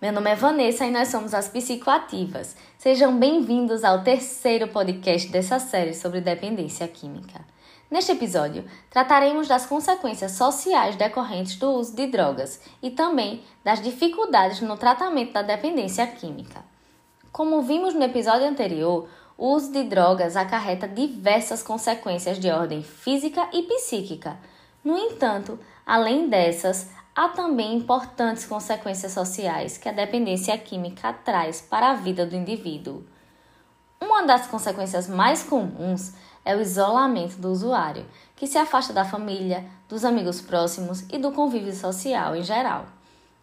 Meu nome é Vanessa e nós somos as Psicoativas. Sejam bem-vindos ao terceiro podcast dessa série sobre dependência química. Neste episódio, trataremos das consequências sociais decorrentes do uso de drogas e também das dificuldades no tratamento da dependência química. Como vimos no episódio anterior, o uso de drogas acarreta diversas consequências de ordem física e psíquica. No entanto, além dessas, há também importantes consequências sociais que a dependência química traz para a vida do indivíduo. Uma das consequências mais comuns é o isolamento do usuário, que se afasta da família, dos amigos próximos e do convívio social em geral.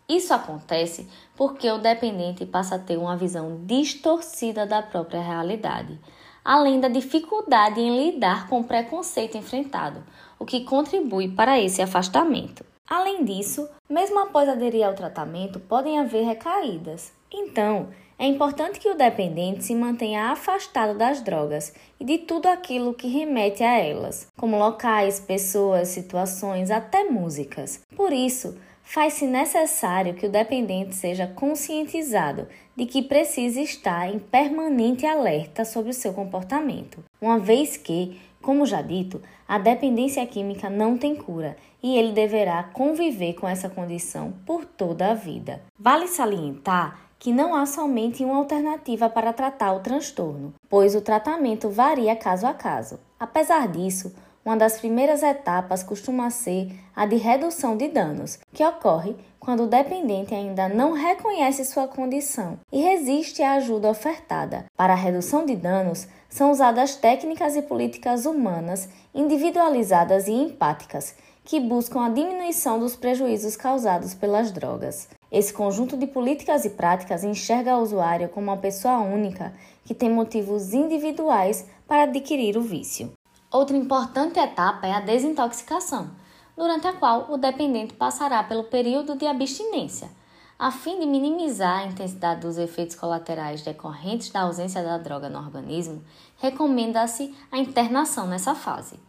Isso acontece porque o dependente passa a ter uma visão distorcida da própria realidade, além da dificuldade em lidar com o preconceito enfrentado, o que contribui para esse afastamento. Além disso, mesmo após aderir ao tratamento, podem haver recaídas. Então, é importante que o dependente se mantenha afastado das drogas e de tudo aquilo que remete a elas, como locais, pessoas, situações, até músicas. Por isso, faz-se necessário que o dependente seja conscientizado de que precisa estar em permanente alerta sobre o seu comportamento, uma vez que, como já dito, a dependência química não tem cura e ele deverá conviver com essa condição por toda a vida. Vale salientar que não há somente uma alternativa para tratar o transtorno, pois o tratamento varia caso a caso. Apesar disso, uma das primeiras etapas costuma ser a de redução de danos, que ocorre quando o dependente ainda não reconhece sua condição e resiste à ajuda ofertada. Para a redução de danos, são usadas técnicas e políticas humanas individualizadas e empáticas que buscam a diminuição dos prejuízos causados pelas drogas. Esse conjunto de políticas e práticas enxerga o usuário como uma pessoa única que tem motivos individuais para adquirir o vício. Outra importante etapa é a desintoxicação, durante a qual o dependente passará pelo período de abstinência. A fim de minimizar a intensidade dos efeitos colaterais decorrentes da ausência da droga no organismo, recomenda-se a internação nessa fase.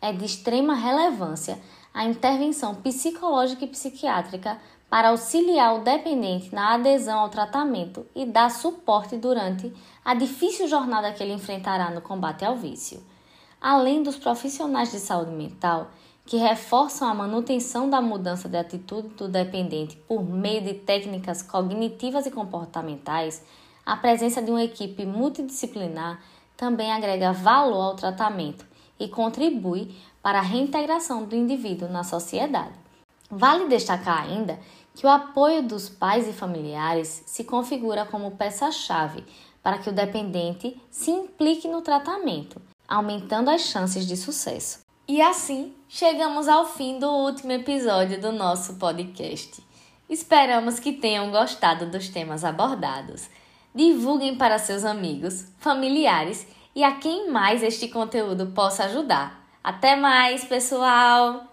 É de extrema relevância a intervenção psicológica e psiquiátrica para auxiliar o dependente na adesão ao tratamento e dar suporte durante a difícil jornada que ele enfrentará no combate ao vício além dos profissionais de saúde mental que reforçam a manutenção da mudança de atitude do dependente por meio de técnicas cognitivas e comportamentais, a presença de uma equipe multidisciplinar também agrega valor ao tratamento e contribui para a reintegração do indivíduo na sociedade. Vale destacar ainda que o apoio dos pais e familiares se configura como peça-chave para que o dependente se implique no tratamento aumentando as chances de sucesso. E assim, chegamos ao fim do último episódio do nosso podcast. Esperamos que tenham gostado dos temas abordados. Divulguem para seus amigos, familiares e a quem mais este conteúdo possa ajudar. Até mais, pessoal!